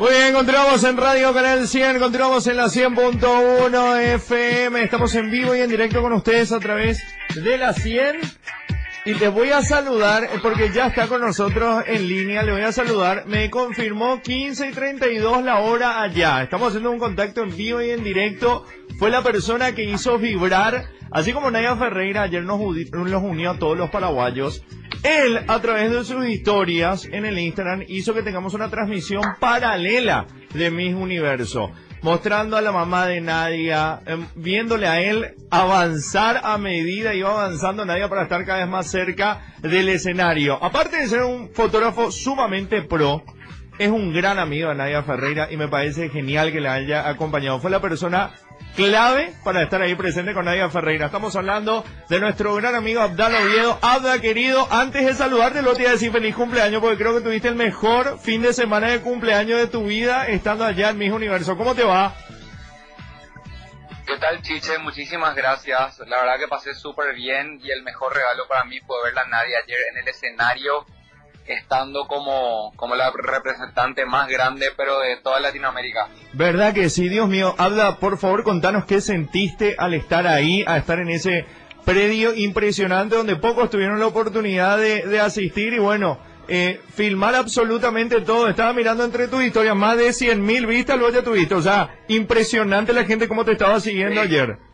Muy bien, continuamos en Radio Canal 100, continuamos en la 100.1 FM, estamos en vivo y en directo con ustedes a través de la 100 y te voy a saludar eh, porque ya está con nosotros en línea, le voy a saludar, me confirmó 15 y 32 la hora allá, estamos haciendo un contacto en vivo y en directo, fue la persona que hizo vibrar, así como Nadia Ferreira ayer nos, nos unió a todos los paraguayos, él, a través de sus historias en el Instagram, hizo que tengamos una transmisión paralela de Miss Universo, mostrando a la mamá de Nadia, em, viéndole a él avanzar a medida, iba avanzando Nadia para estar cada vez más cerca del escenario. Aparte de ser un fotógrafo sumamente pro, es un gran amigo de Nadia Ferreira y me parece genial que le haya acompañado. Fue la persona clave para estar ahí presente con Nadia Ferreira. Estamos hablando de nuestro gran amigo Abdal Oviedo. Abda, querido, antes de saludarte, lo te iba a decir feliz cumpleaños porque creo que tuviste el mejor fin de semana de cumpleaños de tu vida estando allá en Mis Universo. ¿Cómo te va? ¿Qué tal, Chiche? Muchísimas gracias. La verdad que pasé súper bien y el mejor regalo para mí fue verla a Nadia ayer en el escenario estando como, como la representante más grande, pero de toda Latinoamérica. ¿Verdad que sí? Dios mío, habla, por favor, contanos qué sentiste al estar ahí, a estar en ese predio impresionante donde pocos tuvieron la oportunidad de, asistir y bueno, eh, filmar absolutamente todo. Estaba mirando entre tus historias, más de 100 mil vistas lo ya tuviste. O sea, impresionante la gente como te estaba siguiendo ayer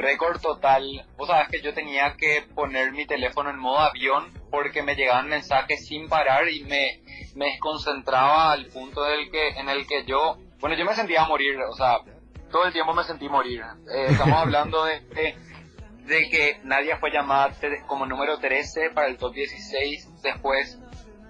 récord total. Vos sabés que yo tenía que poner mi teléfono en modo avión porque me llegaban mensajes sin parar y me, me desconcentraba al punto del que, en el que yo, bueno, yo me sentía morir, o sea, todo el tiempo me sentí morir. Eh, estamos hablando de, de, que Nadia fue llamada como número 13 para el top 16, después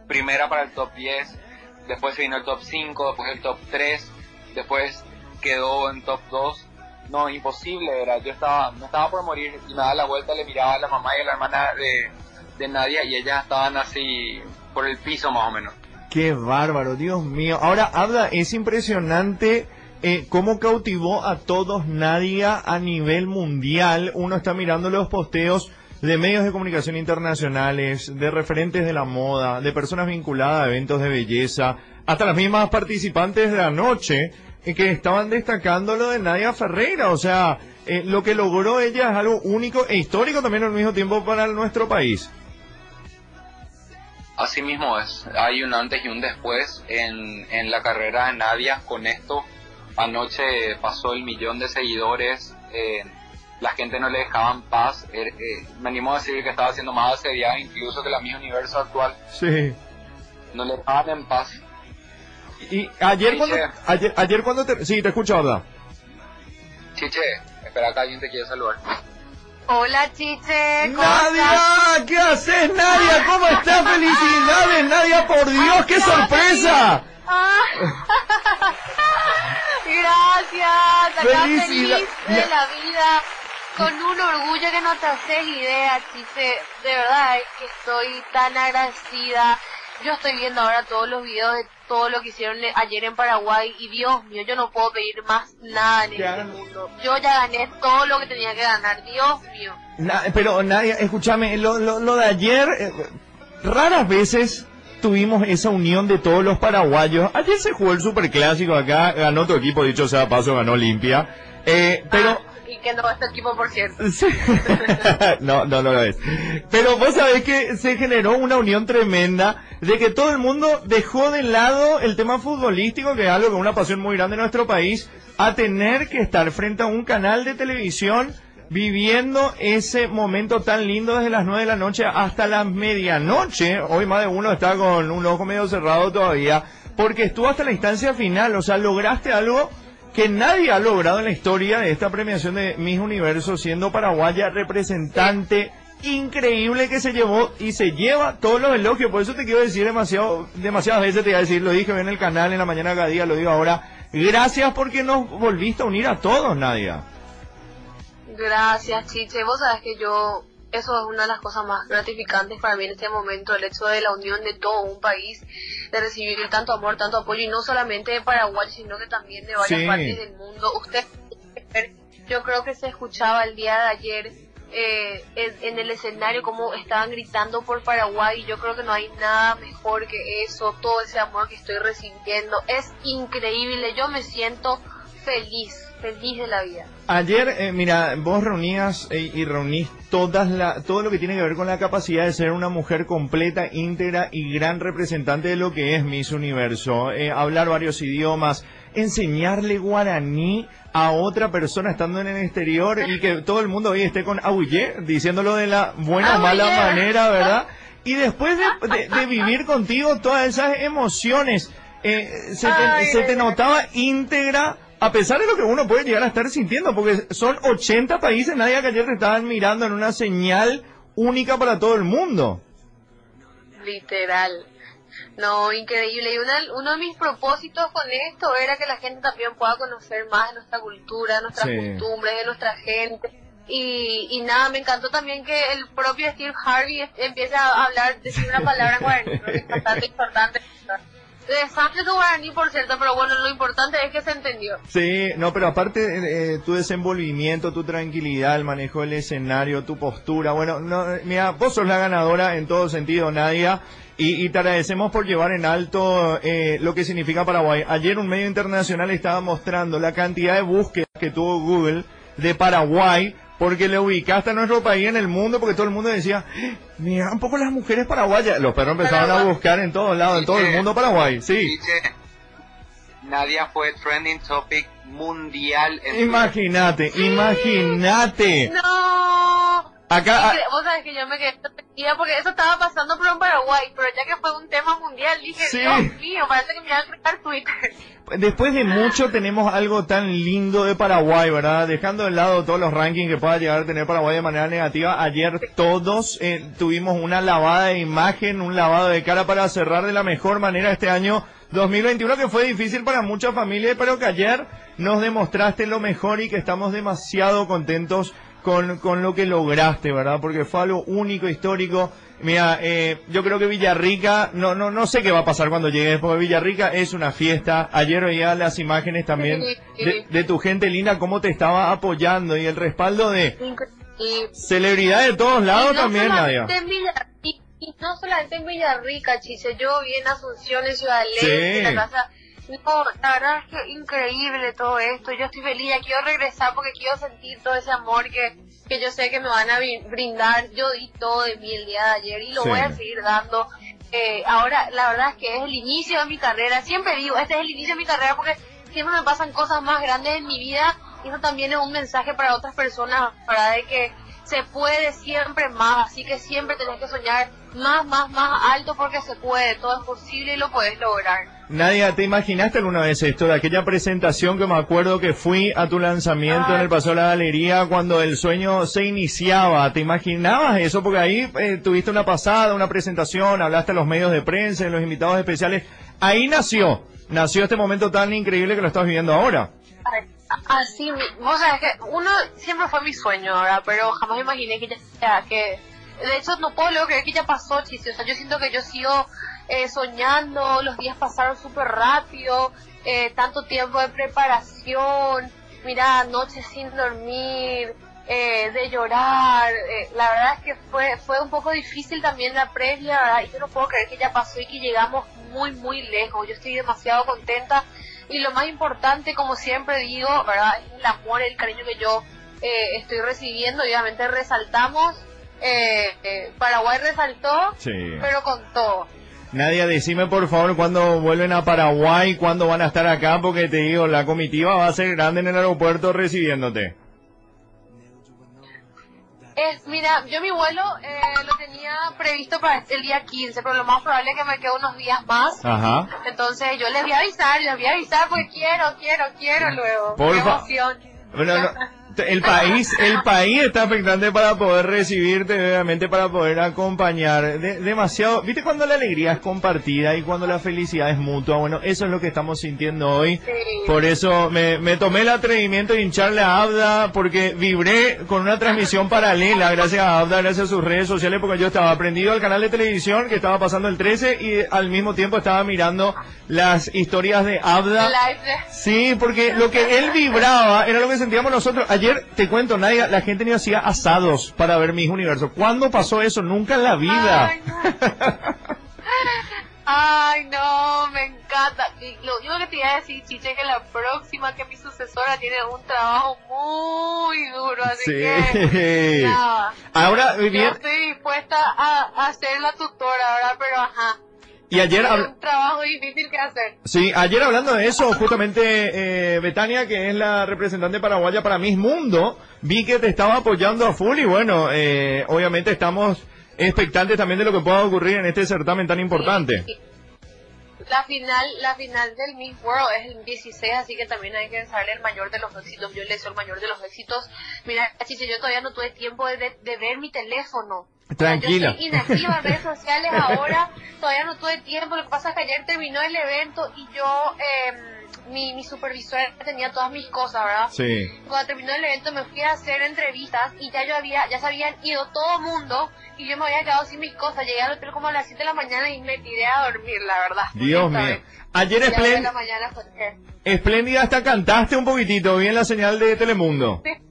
primera para el top 10, después vino el top 5, después el top 3, después quedó en top 2 no, imposible era. Yo estaba, me estaba por morir y me daba la vuelta, le miraba a la mamá y a la hermana de, de Nadia y ellas estaban así por el piso más o menos. Qué bárbaro, Dios mío. Ahora, habla, es impresionante eh, cómo cautivó a todos Nadia a nivel mundial. Uno está mirando los posteos de medios de comunicación internacionales, de referentes de la moda, de personas vinculadas a eventos de belleza, hasta las mismas participantes de la noche que estaban destacando lo de Nadia Ferreira. O sea, eh, lo que logró ella es algo único e histórico también al mismo tiempo para nuestro país. Así mismo es. Hay un antes y un después en, en la carrera de Nadia con esto. Anoche pasó el millón de seguidores. Eh, la gente no le dejaba en paz. Eh, me animo a decir que estaba haciendo más asediada incluso que la misma universo actual. Sí. No le dejaban en paz. Y ayer cuando, ayer, ayer cuando te, sí, te escucho, hablar. Chiche, espera que alguien te quiere saludar. Hola, Chiche. Nadia, ¿qué haces, Nadia? ¿Cómo estás? Felicidades, Nadia, por Dios, qué sorpresa. Ah. Gracias, acá feliz de la vida, con un orgullo que no te haces idea, Chiche. De verdad es que estoy tan agradecida. Yo estoy viendo ahora todos los videos de todo lo que hicieron ayer en Paraguay y Dios mío, yo no puedo pedir más nada en este mundo. Yo ya gané todo lo que tenía que ganar, Dios mío. pero nadie, escúchame, lo, lo, de ayer, eh, raras veces tuvimos esa unión de todos los paraguayos. Ayer se jugó el superclásico acá, ganó tu equipo, dicho sea paso, ganó Olimpia. Eh, pero... Ah, y que no este equipo, por cierto. no, no, no lo es. Pero vos sabés que se generó una unión tremenda de que todo el mundo dejó de lado el tema futbolístico, que es algo que es una pasión muy grande en nuestro país, a tener que estar frente a un canal de televisión viviendo ese momento tan lindo desde las nueve de la noche hasta la medianoche. Hoy más de uno está con un ojo medio cerrado todavía, porque estuvo hasta la instancia final, o sea, lograste algo que nadie ha logrado en la historia de esta premiación de Miss Universo, siendo paraguaya representante increíble que se llevó y se lleva todos los elogios. Por eso te quiero decir demasiado, demasiadas veces te voy a decir, lo dije en el canal en la mañana cada día, lo digo ahora. Gracias porque nos volviste a unir a todos, Nadia. Gracias, Chiche. Vos sabes que yo eso es una de las cosas más gratificantes para mí en este momento, el hecho de la unión de todo un país, de recibir tanto amor, tanto apoyo, y no solamente de Paraguay, sino que también de varias partes del mundo. Usted, yo creo que se escuchaba el día de ayer eh, en, el escenario, como estaban gritando por Paraguay. Yo creo que no hay nada mejor que eso, todo ese amor que estoy recibiendo. Es increíble, yo me siento feliz, feliz de la vida. Ayer, eh, mira, vos reunías eh, y reunís todas la, todo lo que tiene que ver con la capacidad de ser una mujer completa, íntegra y gran representante de lo que es Miss Universo. Eh, hablar varios idiomas, enseñarle guaraní a otra persona estando en el exterior y que todo el mundo hoy esté con abuye, diciéndolo de la buena o mala manera, ¿verdad? Y después de, vivir contigo todas esas emociones, se, se te notaba íntegra a pesar de lo que uno puede llegar a estar sintiendo, porque son 80 países, nadie que ayer te estaban mirando en una señal única para todo el mundo. Literal. No, increíble. Y uno de mis propósitos con esto era que la gente también pueda conocer más de nuestra cultura, de nuestras costumbres, de nuestra gente. Y, y nada, me encantó también que el propio Steve Harvey empiece a hablar, decir una palabra en guaraní, que es bastante importante desastre tu guaraní, por cierto, pero bueno, lo importante es que se entendió. Sí, no, pero aparte eh, tu desenvolvimiento, tu tranquilidad, el manejo del escenario, tu postura, bueno, no, mira, vos sos la ganadora en todo sentido, Nadia. Y, y te agradecemos por llevar en alto eh, lo que significa Paraguay. Ayer un medio internacional estaba mostrando la cantidad de búsquedas que tuvo Google de Paraguay porque le ubicaste a nuestro país en el mundo, porque todo el mundo decía, mira un poco las mujeres paraguayas. Los perros empezaron a buscar en todos lados, en todo el mundo Paraguay, sí. Nadia fue trending topic mundial. Imagínate, imagínate. No. Acá, vos sabés que yo me quedé porque eso estaba pasando por un Paraguay, pero ya que fue un tema mundial, dije, Dios mío, parece que me iban a crear Twitter. Después de mucho tenemos algo tan lindo de Paraguay, ¿verdad? Dejando de lado todos los rankings que pueda llegar a tener Paraguay de manera negativa, ayer todos eh, tuvimos una lavada de imagen, un lavado de cara para cerrar de la mejor manera este año 2021 que fue difícil para muchas familias, pero que ayer nos demostraste lo mejor y que estamos demasiado contentos con, con lo que lograste, ¿verdad? Porque fue algo único, histórico. Mira, eh, yo creo que Villarrica, no, no, no sé qué va a pasar cuando llegues, porque Villarrica es una fiesta. Ayer veía las imágenes también de, tu gente linda, cómo te estaba apoyando y el respaldo de celebridad de todos lados también, Nadia. y, no solamente en Villarrica, chise, yo vi en Asunción, en Ciudad en la casa no, la verdad es que increíble todo esto. Yo estoy feliz, ya quiero regresar porque quiero sentir todo ese amor que, que yo sé que me van a brindar. Yo di todo de mí el día de ayer y lo voy a seguir dando. Eh, ahora, la verdad es que es el inicio de mi carrera. Siempre digo, este es el inicio de mi carrera porque siempre me pasan cosas más grandes en mi vida y eso también es un mensaje para otras personas, para de que se puede siempre más, así que siempre tenés que soñar más, más, más alto porque se puede, todo es posible y lo puedes lograr. Nadia, ¿te imaginaste alguna vez esto, de aquella presentación que me acuerdo que fui a tu lanzamiento en el Paseo de la Galería cuando el sueño se iniciaba? ¿Te imaginabas eso? Porque ahí eh, tuviste una pasada, una presentación, hablaste a los medios de prensa, a los invitados especiales. Ahí nació, nació este momento tan increíble que lo estás viviendo ahora. Así, vos sabés que uno siempre fue mi sueño ahora, pero jamás imaginé que ya que de hecho no puedo luego creer que ya pasó, chiste, o sea, yo siento que yo sigo eh, soñando, los días pasaron súper rápido, eh, tanto tiempo de preparación, mira, noches sin dormir, eh, de llorar, la verdad es que fue, fue un poco difícil también la previa, y yo no puedo creer que ya pasó y que llegamos muy, muy lejos, yo estoy demasiado contenta. Y lo más importante, como siempre digo, ¿verdad? El amor, el cariño que yo eh, estoy recibiendo. Obviamente resaltamos, eh, eh, Paraguay resaltó, pero con todo. Nadia, decime por favor cuándo vuelven a Paraguay, cuándo van a estar acá, porque te digo, la comitiva va a ser grande en el aeropuerto recibiéndote mira, yo mi vuelo eh, lo tenía previsto para el día 15, pero lo más probable es que me quede unos días más. Ajá. Entonces yo les voy a avisar, les voy a avisar porque quiero, quiero, quiero luego. Por emoción. Bueno, el país, el país está expectante para poder recibirte, obviamente para poder acompañar. demasiado, ¿viste cuando la alegría es compartida y cuando la felicidad es mutua? Bueno, eso es lo que estamos sintiendo hoy. Por eso me, me, tomé el atrevimiento de hincharle a Abda porque vibré con una transmisión paralela gracias a Abda, gracias a sus redes sociales porque yo estaba aprendido al canal de televisión que estaba pasando el 13 y al mismo tiempo estaba mirando las historias de Abda. Sí, porque lo que él vibraba era lo que sentíamos nosotros ayer te cuento, Nadia, la gente ni hacía asados para ver mis universos. ¿Cuándo pasó eso? Nunca en la vida. Ay, no. Ay, no, me encanta. Y lo único que te iba a decir, Chiche, que la próxima que mi sucesora tiene un trabajo muy duro, así Sí. que nada. Ahora, Yo bien, estoy dispuesta a, a ser la tutora, ¿verdad? Pero ajá. Y ayer... Es un trabajo difícil que hacer. Sí, ayer hablando de eso, justamente eh, Betania, que es la representante paraguaya para Miss Mundo, vi que te estaba apoyando a full y bueno, eh, obviamente estamos expectantes también de lo que pueda ocurrir en este certamen tan importante. Sí. La final, la final del Miss World es el 16, así que también hay que desearle el mayor de los éxitos. Yo le deseo el mayor de los éxitos. Mira, Chiche, yo todavía no tuve tiempo de, de ver mi teléfono. Tranquila. Yo estoy inactiva en redes sociales ahora, todavía no tuve tiempo. Lo que pasa es que ayer terminó el evento y yo, eh, mi, mi supervisor tenía todas mis cosas, ¿verdad? Sí. Cuando terminó el evento me fui a hacer entrevistas y ya yo había, ya se habían ido todo el mundo y yo me había quedado sin mis cosas. Llegué al hotel como a las 7 de la mañana y me tiré a dormir, la verdad. Dios mío. Ayer Ya de esplénd- la mañana fue que- espléndida hasta cantaste un poquitito, bien la señal de Telemundo. Sí.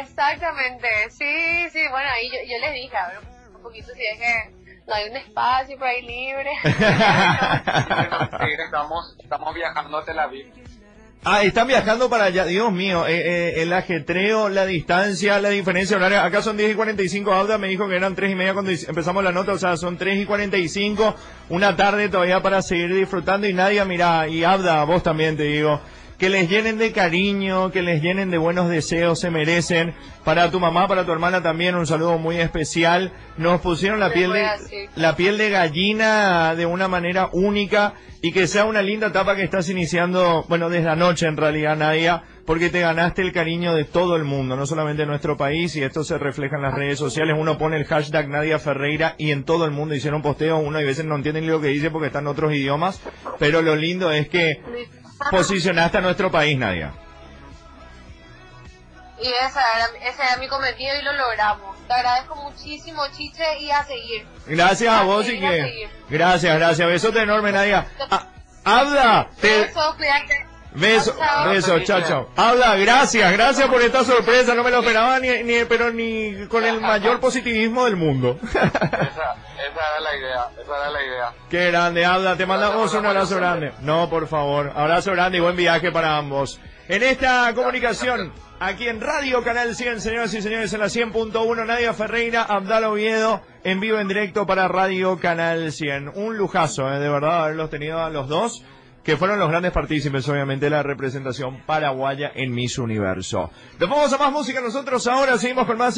Exactamente, sí, sí, bueno, ahí yo, yo les dije, a ver, un poquito si es que no hay un espacio por ahí libre. Estamos, estamos viajando a Tel Aviv. Ah, están viajando para allá. Dios mío, eh, eh, el ajetreo, la distancia, la diferencia horaria. Acá son 10 y 45. Auda me dijo que eran 3 y media cuando empezamos la nota. O sea, son 3 y 45. Una tarde todavía para seguir disfrutando. Y Nadia, mira, y Abda, vos también te digo. Que les llenen de cariño, que les llenen de buenos deseos, se merecen. Para tu mamá, para tu hermana también, un saludo muy especial. Nos pusieron la piel de, la piel de gallina de una manera única y que sea una linda etapa que estás iniciando, bueno, desde anoche en realidad, Nadia, porque te ganaste el cariño de todo el mundo, no solamente de nuestro país, y esto se refleja en las redes sociales. Uno pone el hashtag Nadia Ferreira y en todo el mundo hicieron posteo, uno y veces no entienden lo que dice porque están en otros idiomas, pero lo lindo es que posicionaste a nuestro país, Nadia. Y esa era, ese era mi cometido y lo logramos. Te agradezco muchísimo, Chiche, y a seguir. Gracias a A vos y seguir, que... Gracias, gracias. Besote enorme, Nadia. Ah, Abda, te... Beso, cuídate. Beso, Chao. beso, chao, chao. Habla, gracias, gracias por esta sorpresa, no me lo esperaba ni, ni pero ni con el mayor positivismo del mundo. Esa, era la idea, esa era la idea. Qué grande, Habla, te mandamos un abrazo grande. No, por favor, abrazo grande y buen viaje para ambos. En esta comunicación, aquí en Radio Canal 100, señoras y señores, en la 100.1, Nadia Ferreira, Abdala Oviedo, en vivo, en directo para Radio Canal 100. Un lujazo, eh, de verdad, haberlos tenido a los dos, que fueron los grandes partícipes, obviamente, de la representación paraguaya en Miss Universo. Nos vamos a más música nosotros ahora, seguimos con más...